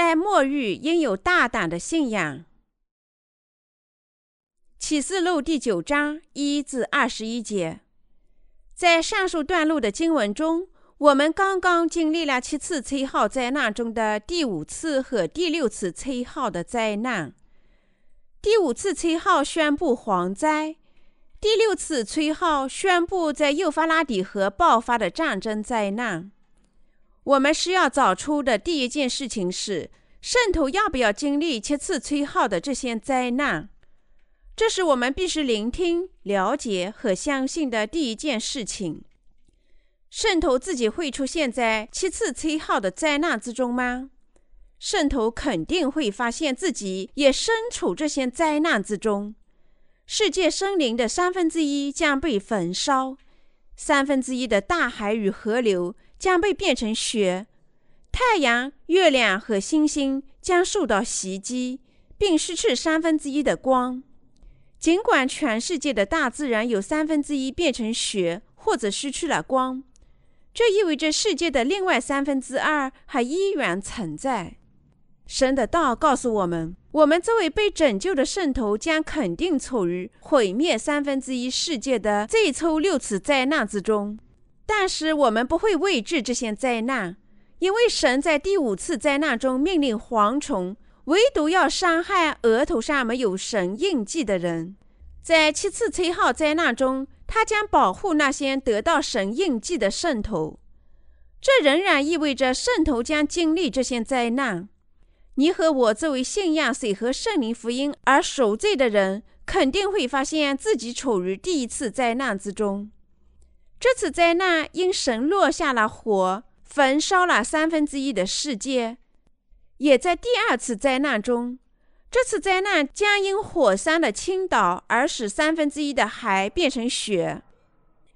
在末日应有大胆的信仰。启示录第九章一至二十一节，在上述段落的经文中，我们刚刚经历了七次吹号灾难中的第五次和第六次吹号的灾难。第五次吹号宣布蝗灾，第六次吹号宣布在幼发拉底河爆发的战争灾难。我们需要找出的第一件事情是：圣徒要不要经历七次吹号的这些灾难？这是我们必须聆听、了解和相信的第一件事情。圣徒自己会出现在七次吹号的灾难之中吗？圣徒肯定会发现自己也身处这些灾难之中。世界森林的三分之一将被焚烧，三分之一的大海与河流。将被变成雪，太阳、月亮和星星将受到袭击，并失去三分之一的光。尽管全世界的大自然有三分之一变成雪或者失去了光，这意味着世界的另外三分之二还依然存在。神的道告诉我们，我们作为被拯救的圣徒，将肯定处于毁灭三分之一世界的最初六次灾难之中。但是我们不会畏惧这些灾难，因为神在第五次灾难中命令蝗虫唯独要伤害额头上没有神印记的人。在七次吹号灾难中，他将保护那些得到神印记的圣徒。这仍然意味着圣徒将经历这些灾难。你和我作为信仰水和圣灵福音而赎罪的人，肯定会发现自己处于第一次灾难之中。这次灾难因神落下了火，焚烧了三分之一的世界，也在第二次灾难中。这次灾难将因火山的倾倒而使三分之一的海变成雪，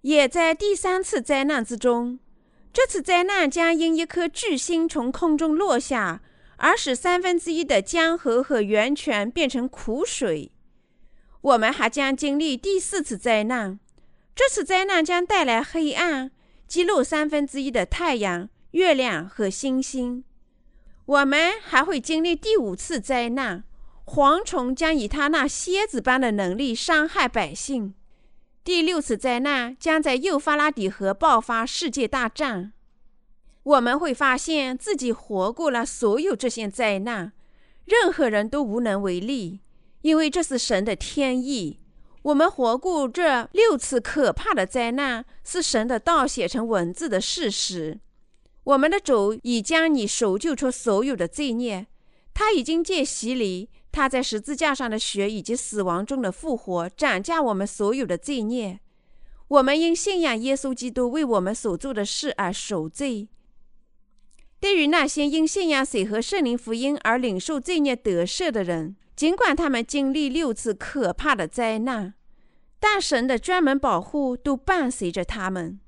也在第三次灾难之中。这次灾难将因一颗巨星从空中落下而使三分之一的江河和源泉变成苦水。我们还将经历第四次灾难。这次灾难将带来黑暗，击落三分之一的太阳、月亮和星星。我们还会经历第五次灾难，蝗虫将以它那蝎子般的能力伤害百姓。第六次灾难将在幼发拉底河爆发世界大战。我们会发现自己活过了所有这些灾难，任何人都无能为力，因为这是神的天意。我们活过这六次可怕的灾难，是神的道写成文字的事实。我们的主已将你赎救出所有的罪孽，他已经借洗礼，他在十字架上的血以及死亡中的复活，斩价我们所有的罪孽。我们因信仰耶稣基督为我们所做的事而赎罪。对于那些因信仰水和圣灵福音而领受罪孽得赦的人，尽管他们经历六次可怕的灾难，但神的专门保护都伴随着他们。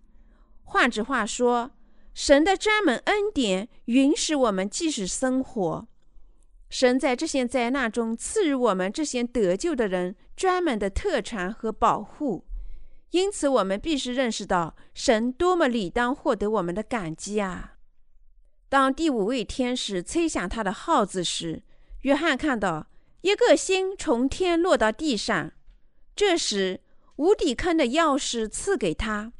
换句话说，神的专门恩典允许我们继续生活。神在这些灾难中赐予我们这些得救的人专门的特权和保护，因此我们必须认识到神多么理当获得我们的感激啊！当第五位天使吹响他的号子时，约翰看到。一个星从天落到地上，这时无底坑的钥匙赐给他。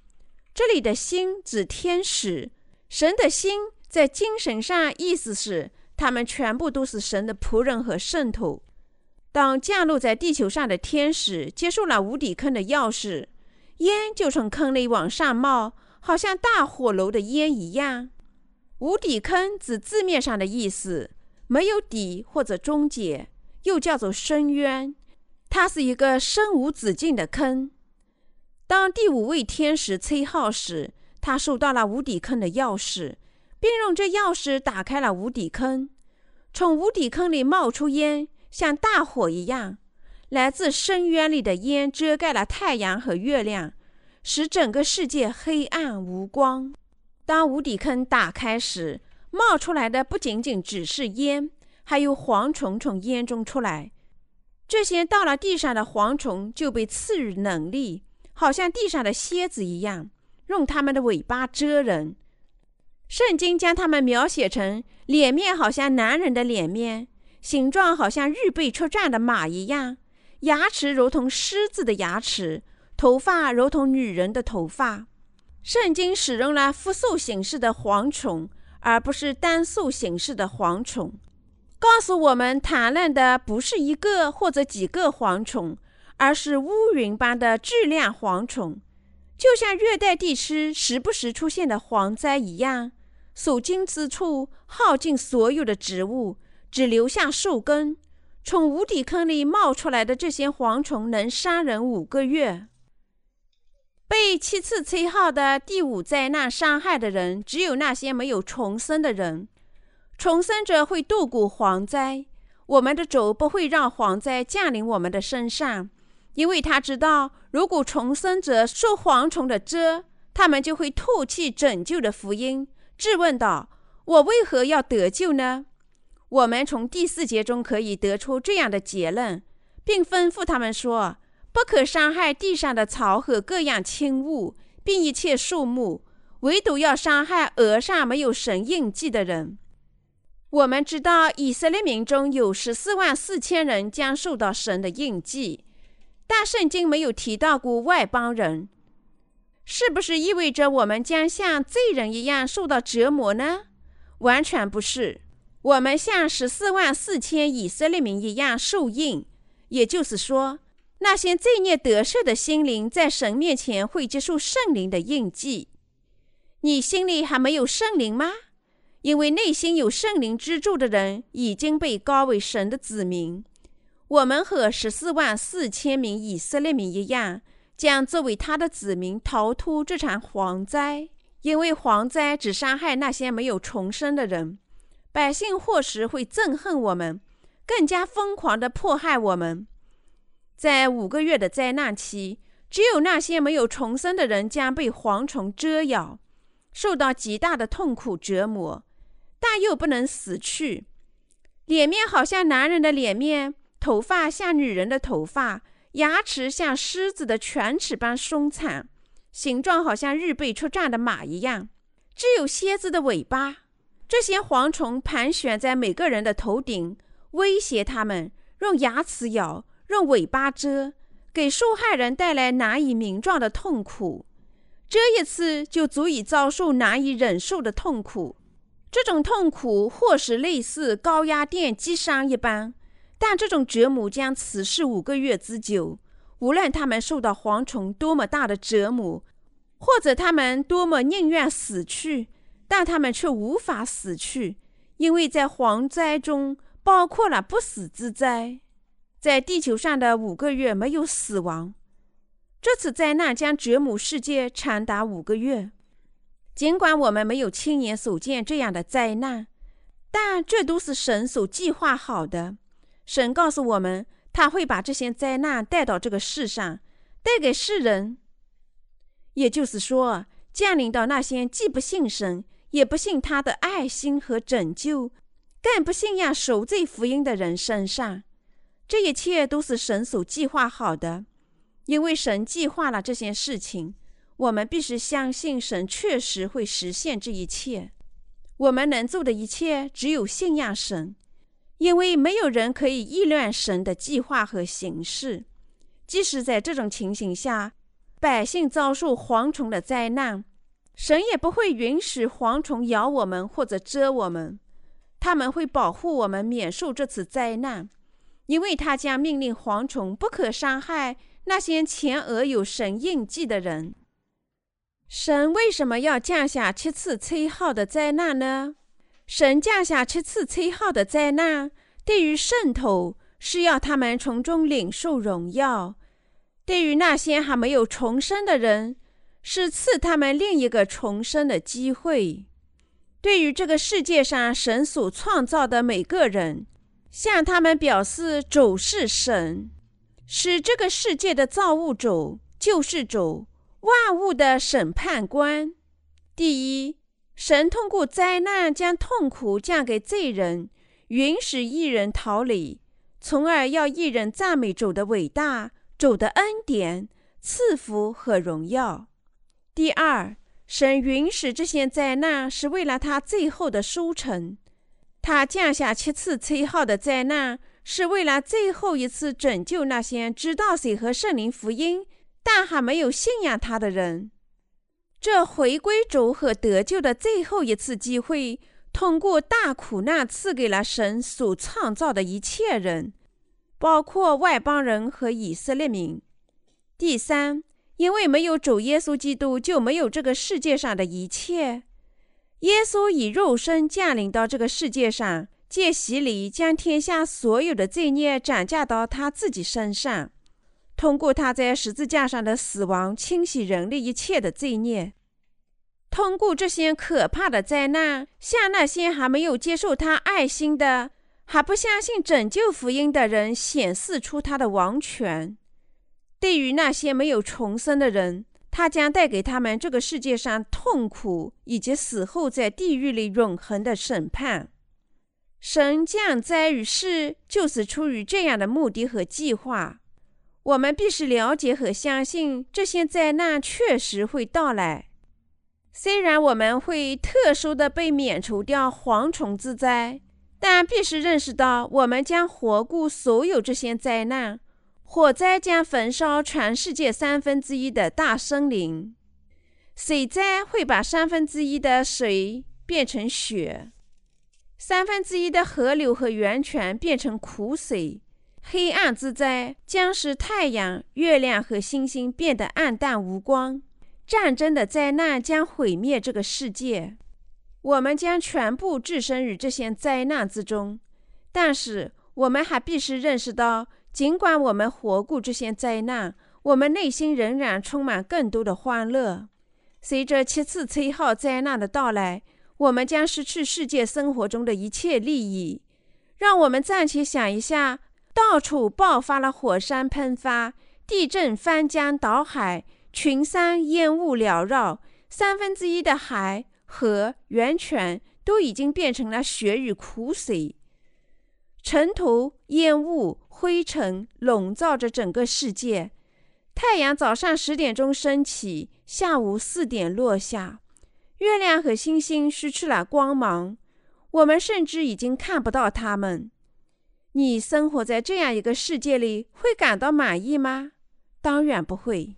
这里的星指天使，神的星在精神上意思是他们全部都是神的仆人和圣徒。当降落在地球上的天使接受了无底坑的钥匙，烟就从坑里往上冒，好像大火炉的烟一样。无底坑指字面上的意思，没有底或者终结。又叫做深渊，它是一个深无止境的坑。当第五位天使吹号时，他收到了无底坑的钥匙，并用这钥匙打开了无底坑。从无底坑里冒出烟，像大火一样。来自深渊里的烟遮盖了太阳和月亮，使整个世界黑暗无光。当无底坑打开时，冒出来的不仅仅只是烟。还有蝗虫从烟中出来，这些到了地上的蝗虫就被赐予能力，好像地上的蝎子一样，用它们的尾巴蛰人。圣经将它们描写成脸面好像男人的脸面，形状好像预备出战的马一样，牙齿如同狮子的牙齿，头发如同女人的头发。圣经使用了复数形式的蝗虫，而不是单数形式的蝗虫，告诉我们谈论的不是一个或者几个蝗虫，而是乌云般的质量蝗虫，就像热带地区时不时出现的蝗灾一样，所经之处耗尽所有的植物，只留下树根。从无底坑里冒出来的这些蝗虫能杀人五个月。被七次吹号的第五灾难伤害的人，只有那些没有重生的人。重生者会度过蝗灾。我们的主不会让蝗灾降临我们的身上，因为他知道，如果重生者受蝗虫的蛰，他们就会唾弃拯救的福音，质问道：“我为何要得救呢？”我们从第四节中可以得出这样的结论，并吩咐他们说。不可伤害地上的草和各样轻物，并一切树木，唯独要伤害额上没有神印记的人。我们知道以色列民中有十四万四千人将受到神的印记，但圣经没有提到过外邦人，是不是意味着我们将像罪人一样受到折磨呢？完全不是，我们像十四万四千以色列民一样受印，也就是说。那些罪孽得赦的心灵，在神面前会接受圣灵的印记。你心里还没有圣灵吗？因为内心有圣灵之柱的人，已经被高为神的子民。我们和十四万四千名以色列民一样，将作为他的子民逃脱这场蝗灾。因为蝗灾只伤害那些没有重生的人，百姓或时会憎恨我们，更加疯狂地迫害我们。在五个月的灾难期，只有那些没有重生的人将被蝗虫蛰咬，受到极大的痛苦折磨，但又不能死去。脸面好像男人的脸面，头发像女人的头发，牙齿像狮子的犬齿般凶残，形状好像预备出战的马一样，只有蝎子的尾巴。这些蝗虫盘旋在每个人的头顶，威胁他们，用牙齿咬。用尾巴蛰，给受害人带来难以名状的痛苦。这一次就足以遭受难以忍受的痛苦。这种痛苦或是类似高压电击伤一般，但这种折磨将持续五个月之久。无论他们受到蝗虫多么大的折磨，或者他们多么宁愿死去，但他们却无法死去，因为在蝗灾中包括了不死之灾。在地球上的五个月没有死亡，这次灾难将折磨世界长达五个月。尽管我们没有亲眼所见这样的灾难，但这都是神所计划好的。神告诉我们，他会把这些灾难带到这个世上，带给世人，也就是说，降临到那些既不信神，也不信他的爱心和拯救，更不信仰赎罪福音的人身上。这一切都是神所计划好的，因为神计划了这些事情，我们必须相信神确实会实现这一切。我们能做的一切只有信仰神，因为没有人可以议论神的计划和形式。即使在这种情形下，百姓遭受蝗虫的灾难，神也不会允许蝗虫咬我们或者蛰我们，他们会保护我们免受这次灾难。因为他将命令蝗虫不可伤害那些前额有神印记的人。神为什么要降下七次吹号的灾难呢？神降下七次吹号的灾难，对于圣徒是要他们从中领受荣耀；对于那些还没有重生的人，是赐他们另一个重生的机会；对于这个世界上神所创造的每个人。向他们表示主是神，使这个世界的造物主、救世主、万物的审判官。第一，神通过灾难将痛苦降给罪人，允许一人逃离，从而要一人赞美主的伟大、主的恩典、赐福和荣耀。第二，神允许这些灾难是为了他最后的收成。他降下七次吹号的灾难，是为了最后一次拯救那些知道谁和圣灵福音，但还没有信仰他的人。这回归主和得救的最后一次机会，通过大苦难赐给了神所创造的一切人，包括外邦人和以色列民。第三。因为没有主耶稣基督，就没有这个世界上的一切。耶稣以肉身降临到这个世界上，借洗礼将天下所有的罪孽转嫁到他自己身上，通过他在十字架上的死亡，清洗人类一切的罪孽。通过这些可怕的灾难，向那些还没有接受他爱心的、还不相信拯救福音的人显示出他的王权。对于那些没有重生的人，他将带给他们这个世界上痛苦以及死后在地狱里永恒的审判。神降灾于世，就是出于这样的目的和计划。我们必须了解和相信这些灾难确实会到来。虽然我们会特殊的被免除掉蝗虫之灾，但必须认识到，我们将活过所有这些灾难。火灾将焚烧全世界三分之一的大森林，水灾会把三分之一的水变成血，三分之一的河流和源泉变成苦水。黑暗之灾将使太阳、月亮和星星变得暗淡无光。战争的灾难将毁灭这个世界，我们将全部置身于这些灾难之中。但是，我们还必须认识到。尽管我们活过这些灾难，我们内心仍然充满更多的欢乐。随着七次吹号灾难的到来，我们将失去世界生活中的一切利益。让我们暂且想一下：到处爆发了火山喷发、地震、翻江倒海、群山烟雾缭绕，三分之一的海、河、源泉都已经变成了血与苦水。尘土、烟雾、灰尘笼罩着整个世界。太阳早上十点钟升起，下午四点落下。月亮和星星失去了光芒，我们甚至已经看不到它们。你生活在这样一个世界里，会感到满意吗？当然不会。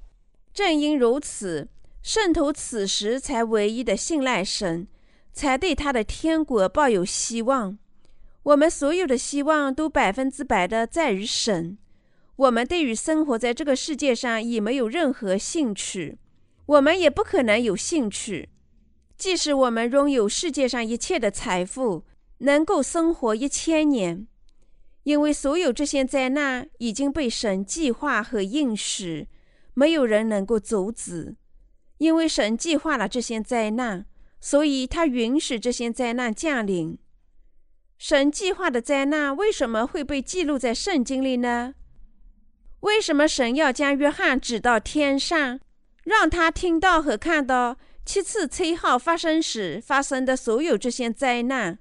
正因如此，圣徒此时才唯一的信赖神，才对他的天国抱有希望。我们所有的希望都百分之百的在于神。我们对于生活在这个世界上已没有任何兴趣，我们也不可能有兴趣。即使我们拥有世界上一切的财富，能够生活一千年，因为所有这些灾难已经被神计划和应许，没有人能够阻止。因为神计划了这些灾难，所以他允许这些灾难降临。神计划的灾难为什么会被记录在圣经里呢？为什么神要将约翰指到天上，让他听到和看到七次吹号发生时发生的所有这些灾难，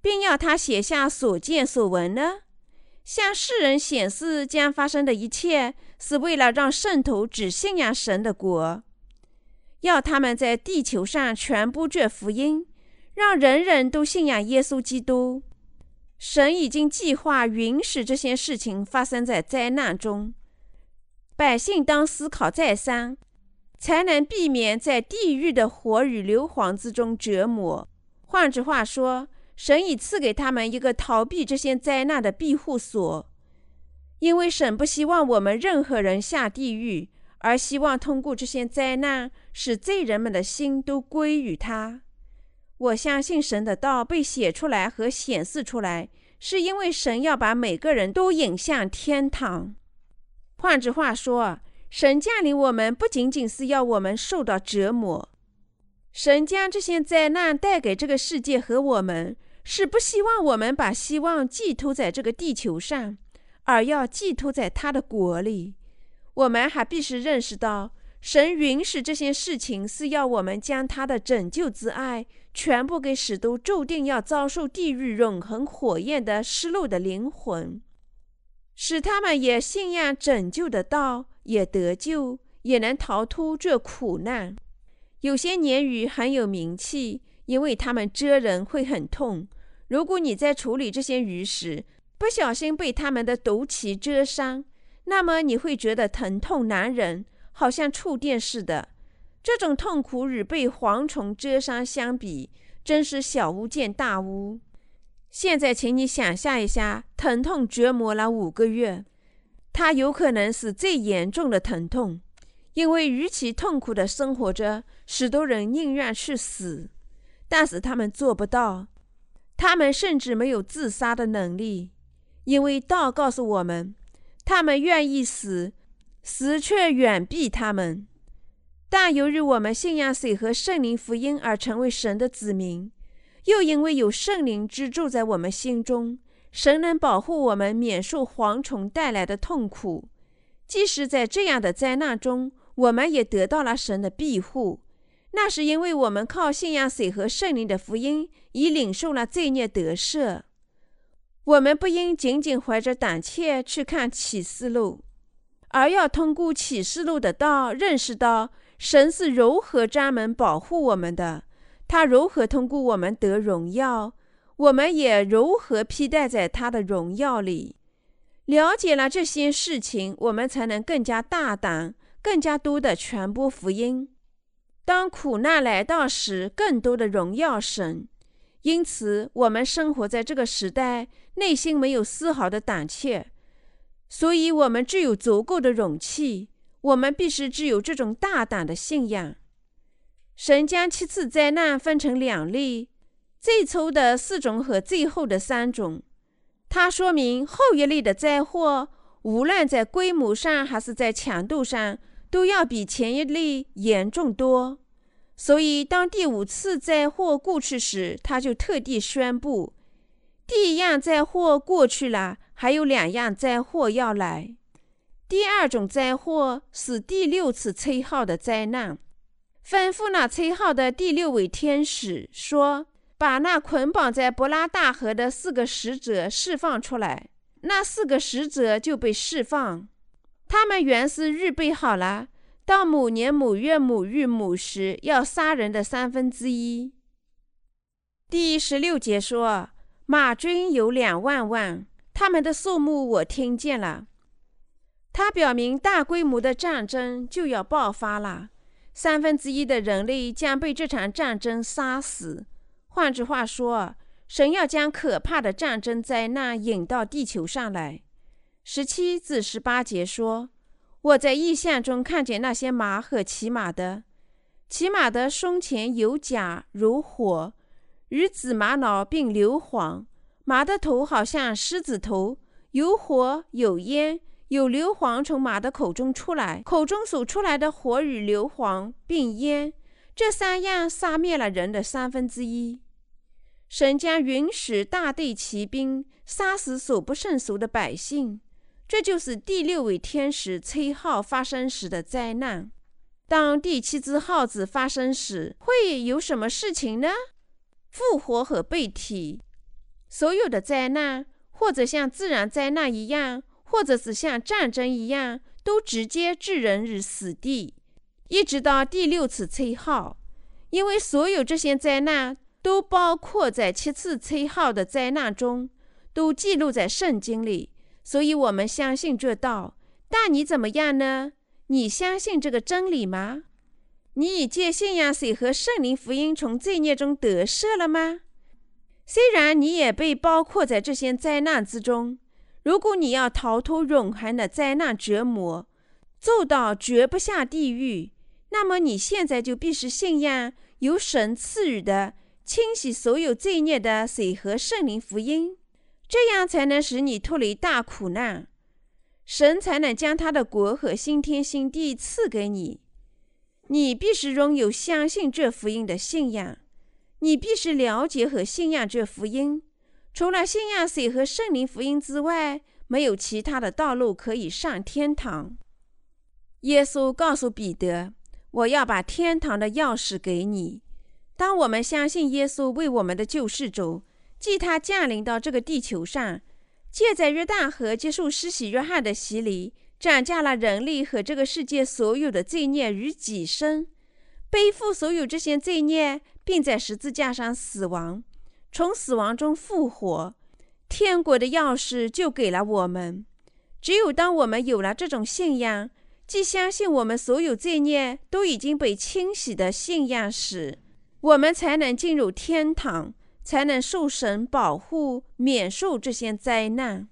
并要他写下所见所闻呢？向世人显示将发生的一切，是为了让圣徒只信仰神的国，要他们在地球上传播这福音，让人人都信仰耶稣基督。神已经计划允许这些事情发生在灾难中，百姓当思考再三，才能避免在地狱的火与硫磺之中折磨。换句话说，神已赐给他们一个逃避这些灾难的庇护所，因为神不希望我们任何人下地狱，而希望通过这些灾难使罪人们的心都归于他。我相信神的道被写出来和显示出来，是因为神要把每个人都引向天堂。换句话说，神降临我们不仅仅是要我们受到折磨，神将这些灾难带给这个世界和我们，是不希望我们把希望寄托在这个地球上，而要寄托在他的国里。我们还必须认识到。神允许这些事情，是要我们将他的拯救之爱全部给使都注定要遭受地狱永恒火焰的失落的灵魂，使他们也信仰拯救的道，也得救，也能逃脱这苦难。有些鲶鱼很有名气，因为它们蛰人会很痛。如果你在处理这些鱼时不小心被它们的毒鳍蛰伤，那么你会觉得疼痛难忍，好像触电似的。这种痛苦与被蝗虫蛰伤相比，真是小巫见大巫。现在，请你想象一下，疼痛折磨了五个月，它有可能是最严重的疼痛，因为与其痛苦的生活着，许多人宁愿去死，但是他们做不到，他们甚至没有自杀的能力，因为道告诉我们，他们愿意死，死却远避他们。但由于我们信仰水和圣灵福音而成为神的子民，又因为有圣灵居住在我们心中，神能保护我们免受蝗虫带来的痛苦。即使在这样的灾难中，我们也得到了神的庇护。那是因为我们靠信仰水和圣灵的福音，已领受了罪孽得赦。我们不应仅仅怀着胆怯去看启示录，而要通过启示录的道认识到。神是如何专门保护我们的？他如何通过我们得荣耀？我们也如何披戴在他的荣耀里？了解了这些事情，我们才能更加大胆、更加多的传播福音。当苦难来到时，更多的荣耀神。因此，我们生活在这个时代，内心没有丝毫的胆怯，所以我们具有足够的勇气。我们必须具有这种大胆的信仰。神将七次灾难分成两类：最初的四种和最后的三种。它说明后一类的灾祸，无论在规模上还是在强度上，都要比前一类严重多。所以，当第五次灾祸过去时，他就特地宣布：第一样灾祸过去了，还有两样灾祸要来。第二种灾祸是第六次吹号的灾难，吩咐那吹号的第六位天使说：“把那捆绑在伯拉大河的四个使者释放出来。”那四个使者就被释放。他们原是预备好了，到某年某月某日某时要杀人的三分之一。第十六节说：“马军有两万万，他们的数目我听见了。”它表明大规模的战争就要爆发了，三分之一的人类将被这场战争杀死。换句话说，神要将可怕的战争灾难引到地球上来。十七至十八节说：“我在异象中看见那些马和骑马的，骑马的胸前有甲如火，与紫玛瑙并硫磺；马的头好像狮子头，有火有烟。”有硫磺从马的口中出来，口中所出来的火与硫磺并烟，这三样杀灭了人的三分之一。神将允许大队骑兵杀死所不胜数的百姓，这就是第六位天使吹号发生时的灾难。当第七只号子发生时，会有什么事情呢？复活和被提，所有的灾难，或者像自然灾难一样。或者是像战争一样，都直接置人于死地，一直到第六次吹号。因为所有这些灾难都包括在七次吹号的灾难中，都记录在圣经里，所以我们相信这道。但你怎么样呢？你相信这个真理吗？你已借信仰水和圣灵福音从罪孽中得赦了吗？虽然你也被包括在这些灾难之中。如果你要逃脱永恒的灾难折磨，做到绝不下地狱，那么你现在就必须信仰由神赐予的清洗所有罪孽的水和圣灵福音，这样才能使你脱离大苦难，神才能将他的国和新天新地赐给你。你必须拥有相信这福音的信仰，你必须了解和信仰这福音。除了信仰水和圣灵福音之外，没有其他的道路可以上天堂。耶稣告诉彼得：“我要把天堂的钥匙给你。”当我们相信耶稣为我们的救世主，即他降临到这个地球上，借在约旦河接受施洗约翰的洗礼，斩下了人类和这个世界所有的罪孽于己身，背负所有这些罪孽，并在十字架上死亡，从死亡中复活，天国的钥匙就给了我们。只有当我们有了这种信仰，即相信我们所有罪孽都已经被清洗的信仰时，我们才能进入天堂，才能受神保护，免受这些灾难。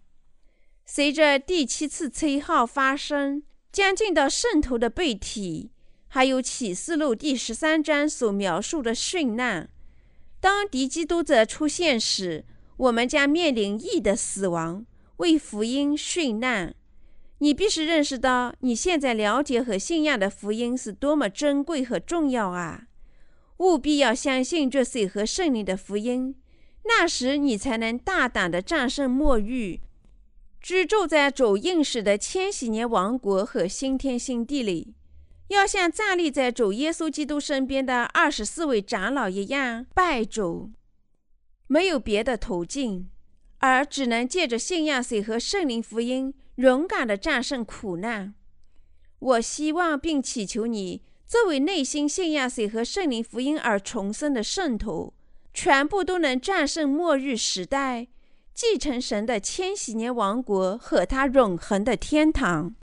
随着第七次吹号发生，将近到圣徒的背体，还有启示录第十三章所描述的殉难。当敌基督者出现时，我们将面临义的死亡，为福音殉难。你必须认识到，你现在了解和信仰的福音是多么珍贵和重要啊！务必要相信这水和圣灵的福音，那时你才能大胆地战胜末日。居住在主应许的千禧年王国和新天新地里，要像站立在主耶稣基督身边的二十四位长老一样拜主，没有别的途径，而只能借着信仰水和圣灵福音，勇敢地战胜苦难。我希望并祈求你，作为内心信仰水和圣灵福音而重生的圣徒，全部都能战胜末日时代。继承神的千禧年王国和他永恒的天堂。